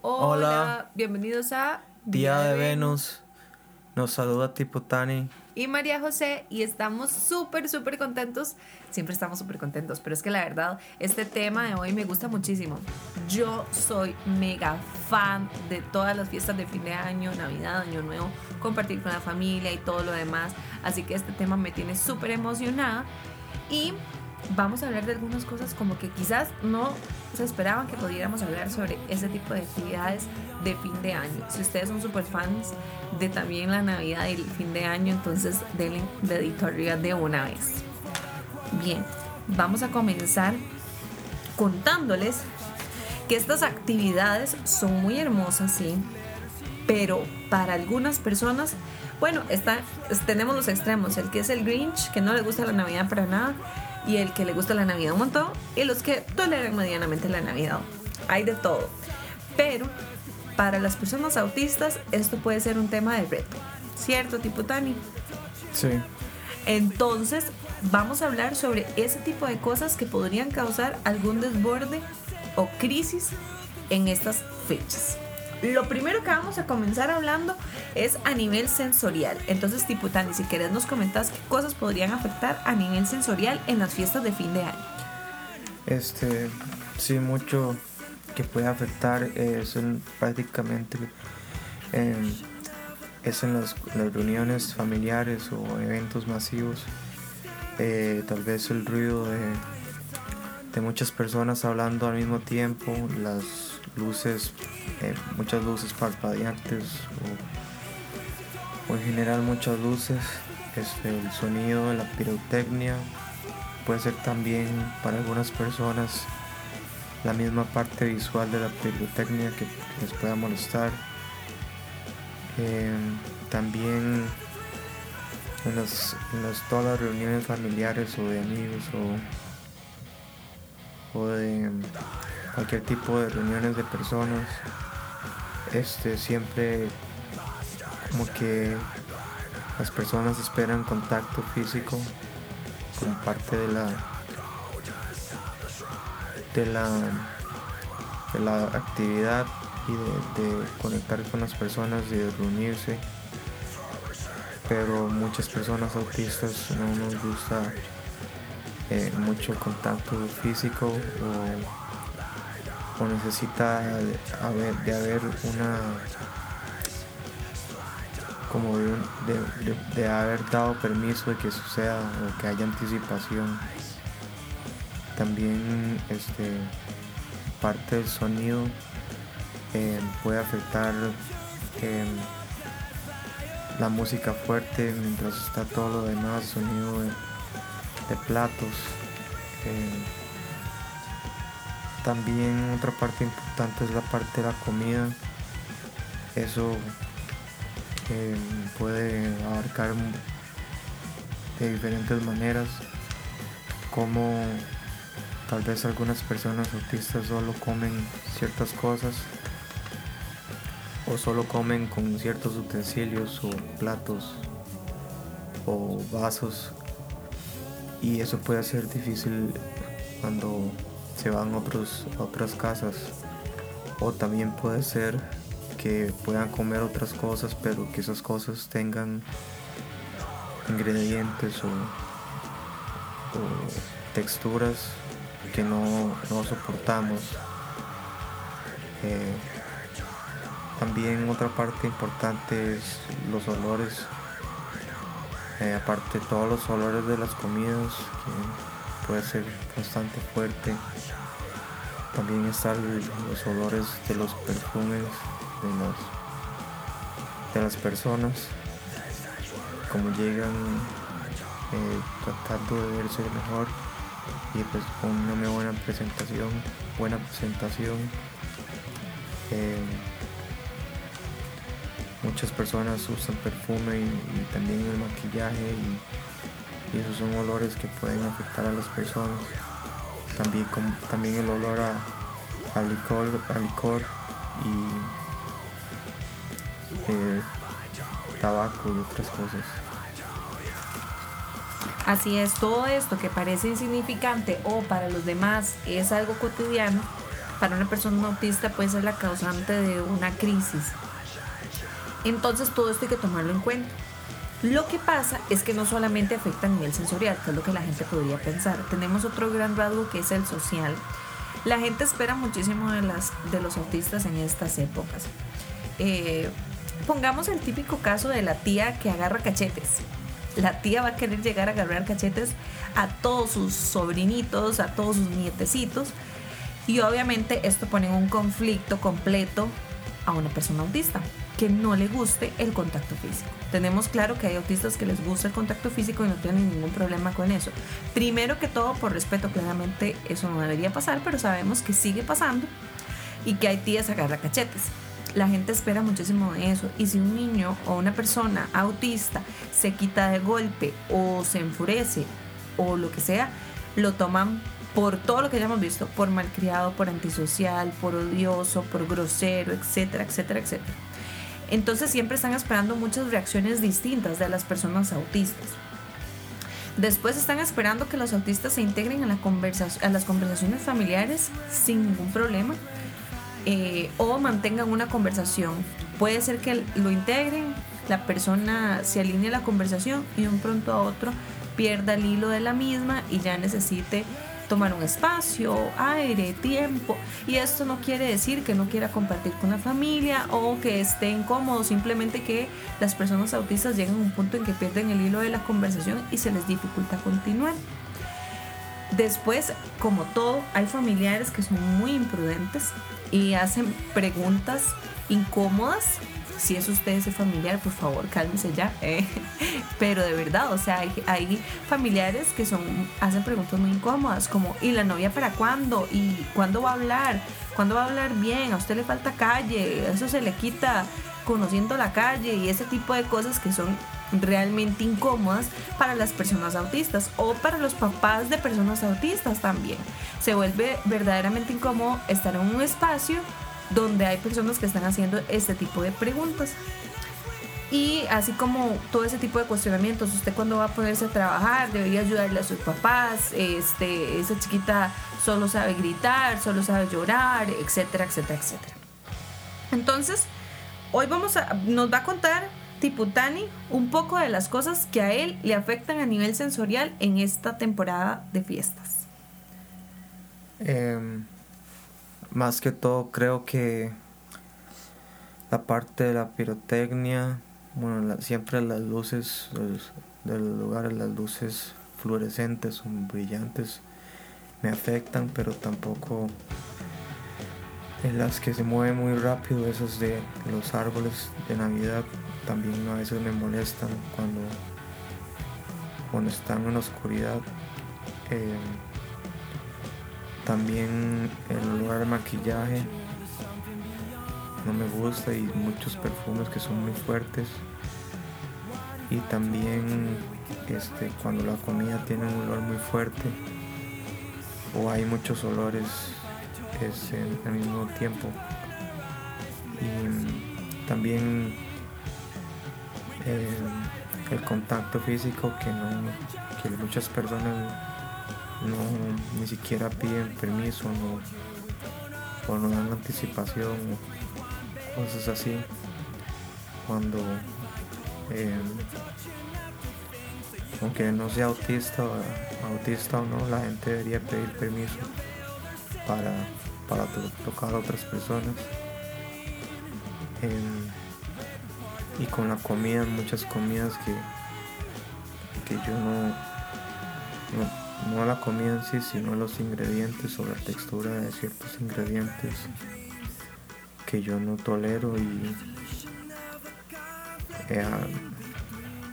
Hola, bienvenidos a Día de Venus. Nos saluda Tipo Tani. Y María José, y estamos súper, súper contentos. Siempre estamos súper contentos, pero es que la verdad, este tema de hoy me gusta muchísimo. Yo soy mega fan de todas las fiestas de fin de año, Navidad, Año Nuevo, compartir con la familia y todo lo demás. Así que este tema me tiene súper emocionada. Y vamos a hablar de algunas cosas como que quizás no se esperaban que pudiéramos hablar sobre ese tipo de actividades de fin de año. Si ustedes son super fans de también la Navidad y el fin de año, entonces denle dedito arriba de una vez. Bien, vamos a comenzar contándoles que estas actividades son muy hermosas, sí, pero para algunas personas, bueno, está, tenemos los extremos, el que es el Grinch, que no le gusta la Navidad para nada, y el que le gusta la Navidad un montón y los que toleran medianamente la Navidad. Hay de todo. Pero para las personas autistas esto puede ser un tema de reto. ¿Cierto, tipo Tani? Sí. Entonces vamos a hablar sobre ese tipo de cosas que podrían causar algún desborde o crisis en estas fechas. Lo primero que vamos a comenzar hablando es a nivel sensorial. Entonces, tipo Tani, si querés nos comentas qué cosas podrían afectar a nivel sensorial en las fiestas de fin de año. Este, sí, mucho que puede afectar es prácticamente es en las, reuniones familiares o eventos masivos. Eh, tal vez el ruido de, de muchas personas hablando al mismo tiempo, las luces, eh, muchas luces parpadeantes o, en general muchas luces, este, el sonido, la pirotecnia, puede ser también para algunas personas la misma parte visual de la pirotecnia que les pueda molestar. Em, también en, las, todas las reuniones familiares o de amigos o, o de cualquier tipo de reuniones de personas, este siempre como que las personas esperan contacto físico como parte de la de la de la actividad y de, conectar con las personas y de reunirse. Pero muchas personas autistas no nos gusta eh, mucho contacto físico o o necesita de haber, una como de, haber dado permiso de que suceda o que haya anticipación. También este parte del sonido eh, puede afectar eh, la música fuerte mientras está todo lo demás sonido de, platos eh, también otra parte importante es la parte de la comida. Eso eh, puede abarcar de diferentes maneras, como tal vez algunas personas autistas solo comen ciertas cosas o solo comen con ciertos utensilios o platos o vasos y eso puede ser difícil cuando se van otros, a otras casas. O también puede ser que puedan comer otras cosas, pero que esas cosas tengan ingredientes o, texturas que no, soportamos. Eh, también otra parte importante es los olores. Eh, aparte todos los olores de las comidas, puede ser bastante fuerte. También están los olores de los perfumes de, los, de las personas, como llegan eh, tratando de verse mejor y pues con una buena presentación, buena presentación. Eh, muchas personas usan perfume y, también el maquillaje y, y esos son olores que pueden afectar a las personas también, también el olor a, a licor y eh, tabaco y otras cosas. Así es, todo esto que parece insignificante o para los demás es algo cotidiano, para una persona autista puede ser la causante de una crisis. Entonces todo esto hay que tomarlo en cuenta. Lo que pasa es que no solamente afecta a nivel sensorial, que es lo que la gente podría pensar. Tenemos otro gran rasgo que es el social. La gente espera muchísimo de, las, de los autistas en estas épocas. Eh, pongamos el típico caso de la tía que agarra cachetes. La tía va a querer llegar a agarrar cachetes a todos sus sobrinitos, a todos sus nietecitos. Y obviamente esto pone en un conflicto completo a una persona autista que no le guste el contacto físico. Tenemos claro que hay autistas que les gusta el contacto físico y no tienen ningún problema con eso. Primero que todo, por respeto, claramente eso no debería pasar, pero sabemos que sigue pasando y que hay tías agarra cachetes. La gente espera muchísimo de eso y si un niño o una persona autista se quita de golpe o se enfurece o lo que sea, lo toman por todo lo que ya hemos visto, por malcriado, por antisocial, por odioso, por grosero, etcétera, etcétera, etcétera. Entonces siempre están esperando muchas reacciones distintas de las personas autistas. Después están esperando que los autistas se integren a, a las conversaciones familiares sin ningún problema eh, o mantengan una conversación. Puede ser que lo integren, la persona se alinee a la conversación y de un pronto a otro pierda el hilo de la misma y ya necesite tomar un espacio, aire, tiempo. Y esto no quiere decir que no quiera compartir con la familia o que esté incómodo, simplemente que las personas autistas llegan a un punto en que pierden el hilo de la conversación y se les dificulta continuar. Después, como todo, hay familiares que son muy imprudentes y hacen preguntas incómodas si es usted ese familiar, por favor, cálmese ya. Eh. Pero de verdad, o sea, hay, familiares que son hacen preguntas muy incómodas, como ¿y la novia para cuándo? ¿Y cuándo va a hablar? ¿Cuándo va a hablar bien? A usted le falta calle, eso se le quita conociendo la calle y ese tipo de cosas que son realmente incómodas para las personas autistas o para los papás de personas autistas también. Se vuelve verdaderamente incómodo estar en un espacio donde hay personas que están haciendo este tipo de preguntas. Y así como todo ese tipo de cuestionamientos, usted cuando va a ponerse a trabajar debería ayudarle a sus papás, este, esa chiquita solo sabe gritar, solo sabe llorar, etcétera, etcétera, etcétera. Entonces, hoy vamos a, nos va a contar Tiputani un poco de las cosas que a él le afectan a nivel sensorial en esta temporada de fiestas. Eh, más que todo creo que la parte de la pirotecnia, bueno, siempre las luces del lugar, las luces fluorescentes o brillantes me afectan, pero tampoco en las que se mueven muy rápido, esas de los árboles de Navidad, también a veces me molestan cuando, cuando están en la oscuridad. Eh, también el de maquillaje no me gusta y muchos perfumes que son muy fuertes. Y también este, cuando la comida tiene un olor muy fuerte o hay muchos olores este, al mismo tiempo. Y también eh, el contacto físico que no que muchas personas no ni siquiera piden permiso o no dan anticipación o cosas así cuando eh, aunque no sea autista autista o no la gente debería pedir permiso para, para tocar a otras personas. Em, y con la comida muchas comidas que que yo no no a la comida en sí, sino los ingredientes o la textura de ciertos ingredientes que yo no tolero y eh,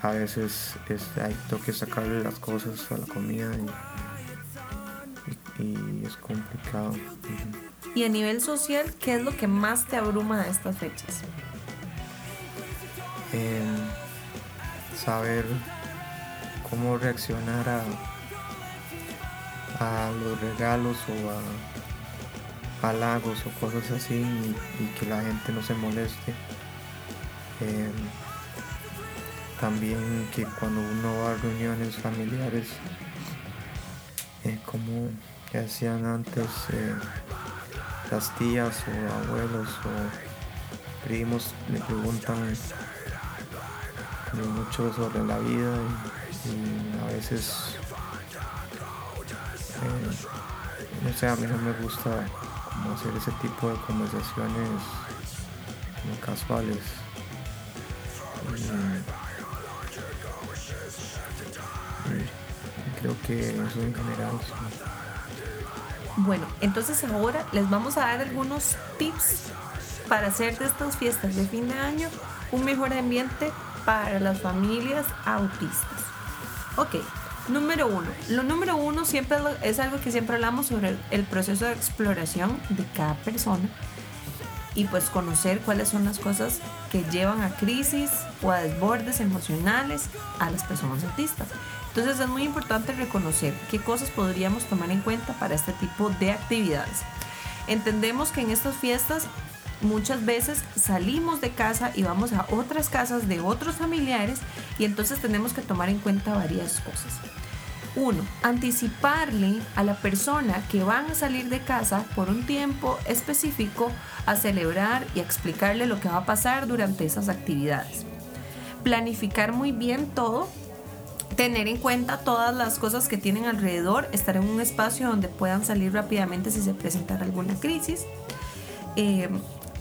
a, veces hay que sacarle las cosas a la comida y, es complicado. Y a nivel social, ¿qué es lo que más te abruma de estas fechas? saber cómo reaccionar a a los regalos o a halagos o cosas así y, que la gente no se moleste. Em, también que cuando uno va a reuniones familiares, eh, como que hacían antes, eh, las tías o abuelos o primos me preguntan mucho sobre la vida y, a veces eh, no sé a mí no me gusta hacer ese tipo de conversaciones casuales creo que eso en general bueno, entonces ahora les vamos a dar algunos tips para hacer de estas fiestas de fin de año un mejor ambiente para las familias autistas. Ok, número uno. Lo número uno siempre es algo que siempre hablamos sobre el proceso de exploración de cada persona y pues conocer cuáles son las cosas que llevan a crisis o a desbordes emocionales a las personas autistas. Entonces es muy importante reconocer qué cosas podríamos tomar en cuenta para este tipo de actividades. Entendemos que en estas fiestas muchas veces salimos de casa y vamos a otras casas de otros familiares y entonces tenemos que tomar en cuenta varias cosas. Uno, anticiparle a la persona que van a salir de casa por un tiempo específico a celebrar y a explicarle lo que va a pasar durante esas actividades. Planificar muy bien todo tener en cuenta todas las cosas que tienen alrededor, estar en un espacio donde puedan salir rápidamente si se presentara alguna crisis, eh,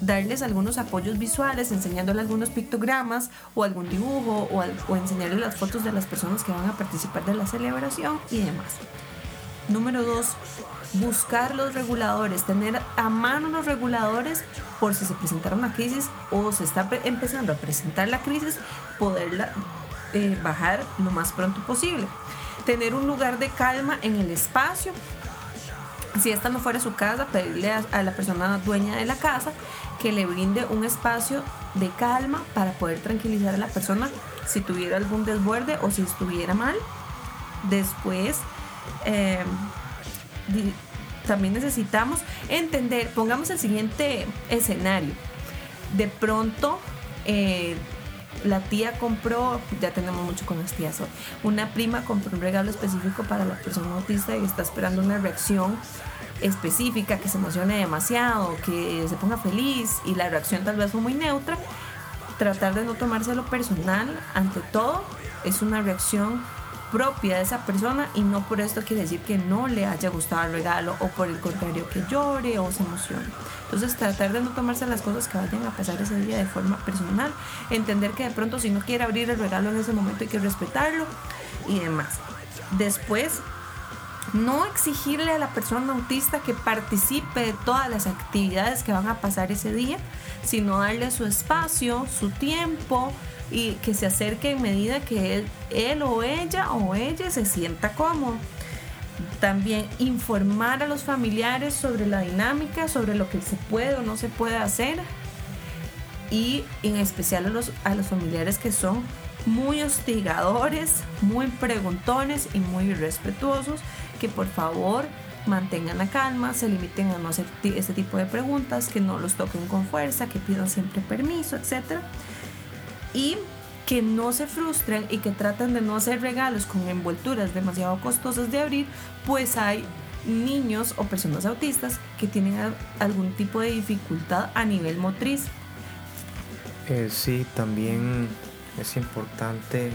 darles algunos apoyos visuales, enseñándoles algunos pictogramas o algún dibujo o, o enseñarles las fotos de las personas que van a participar de la celebración y demás. Número dos, buscar los reguladores, tener a mano los reguladores por si se presentara una crisis o se está empezando a presentar la crisis, poderla eh, bajar lo más pronto posible. Tener un lugar de calma en el espacio. Si esta no fuera su casa, pedirle a, la persona dueña de la casa que le brinde un espacio de calma para poder tranquilizar a la persona si tuviera algún desborde o si estuviera mal. Después, em, también necesitamos entender, pongamos el siguiente escenario. De pronto, eh, la tía compró, ya tenemos mucho con las tías hoy, una prima compró un regalo específico para la persona autista y está esperando una reacción específica, que se emocione demasiado, que se ponga feliz y la reacción tal vez fue muy neutra. Tratar de no tomárselo personal, ante todo, es una reacción propia de esa persona y no por esto quiere decir que no le haya gustado el regalo o por el contrario que llore o se emocione. Entonces tratar de no tomarse las cosas que vayan a pasar ese día de forma personal, entender que de pronto si no quiere abrir el regalo en ese momento hay que respetarlo y demás. Después no exigirle a la persona autista que participe de todas las actividades que van a pasar ese día, sino darle su espacio, su tiempo, y que se acerque en medida que él, él o ella o ella se sienta cómodo. También informar a los familiares sobre la dinámica, sobre lo que se puede o no se puede hacer. Y en especial a los, a los familiares que son muy hostigadores, muy preguntones y muy irrespetuosos, que por favor mantengan la calma, se limiten a no hacer este tipo de preguntas, que no los toquen con fuerza, que pidan siempre permiso, etc y que no se frustren y que traten de no hacer regalos con envolturas demasiado costosas de abrir, pues hay niños o personas autistas que tienen algún tipo de dificultad a nivel motriz. Eh, sí, también es importante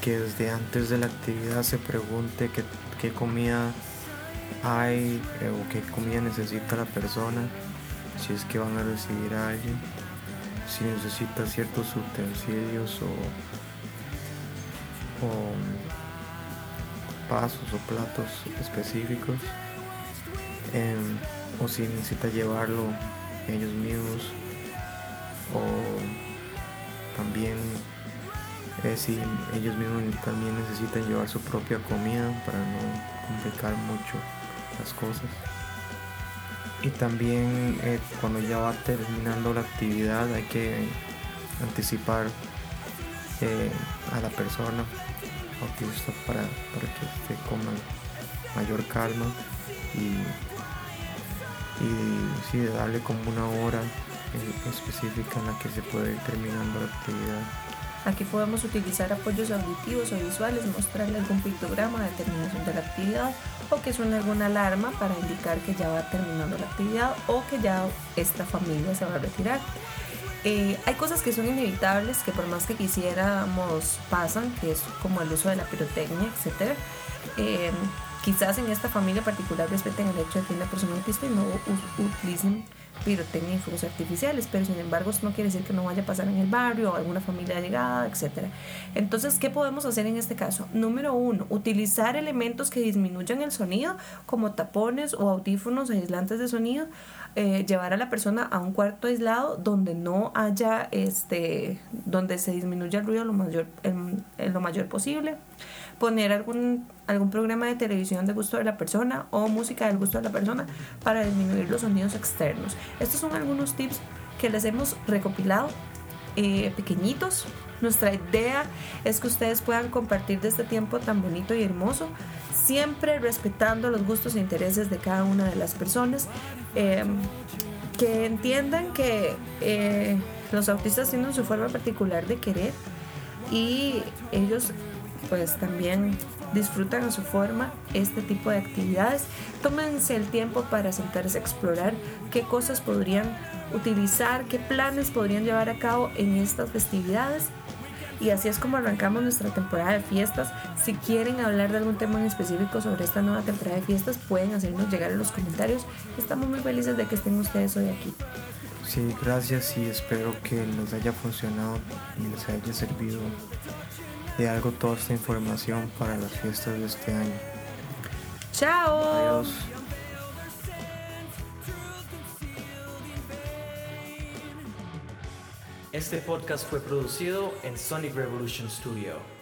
que desde antes de la actividad se pregunte qué, qué comida hay eh, o qué comida necesita la persona, si es que van a recibir a alguien si necesita ciertos utensilios o, pasos o platos específicos em, o si necesita llevarlo ellos mismos o también eh, si ellos mismos también necesitan llevar su propia comida para no complicar mucho las cosas y también eh, cuando ya va terminando la actividad hay que anticipar eh, a la persona autista para, para que se coma mayor calma y, y darle como una hora eh, específica en la que se puede ir terminando la actividad Aquí podemos utilizar apoyos auditivos o visuales, mostrarle algún pictograma de terminación de la actividad o que suene alguna alarma para indicar que ya va terminando la actividad o que ya esta familia se va a retirar. Eh, hay cosas que son inevitables que por más que quisiéramos pasan, que es como el uso de la pirotecnia, etc. Eh, quizás en esta familia particular respeten el hecho de que una persona autista y no utilicen pirotecnia y fuegos artificiales, pero sin embargo esto no quiere decir que no vaya a pasar en el barrio o alguna familia llegada, etc. Entonces, ¿qué podemos hacer en este caso? Número uno, utilizar elementos que disminuyan el sonido, como tapones o audífonos aislantes de sonido, eh, llevar a la persona a un cuarto aislado donde no haya, este, donde se disminuya el ruido lo mayor, lo mayor posible poner algún, algún programa de televisión de gusto de la persona o música del gusto de la persona para disminuir los sonidos externos. Estos son algunos tips que les hemos recopilado eh, pequeñitos. Nuestra idea es que ustedes puedan compartir de este tiempo tan bonito y hermoso, siempre respetando los gustos e intereses de cada una de las personas. Em, que entiendan que eh, los autistas tienen su forma particular de querer y ellos pues también disfrutan a su forma este tipo de actividades. Tómense el tiempo para sentarse a explorar qué cosas podrían utilizar, qué planes podrían llevar a cabo en estas festividades. Y así es como arrancamos nuestra temporada de fiestas. Si quieren hablar de algún tema en específico sobre esta nueva temporada de fiestas, pueden hacernos llegar en los comentarios. Estamos muy felices de que estén ustedes hoy aquí. Sí, gracias y espero que les haya funcionado y les haya servido de algo toda esta información para las fiestas de este año. Chao. Adiós. Este podcast fue producido en Sonic Revolution Studio.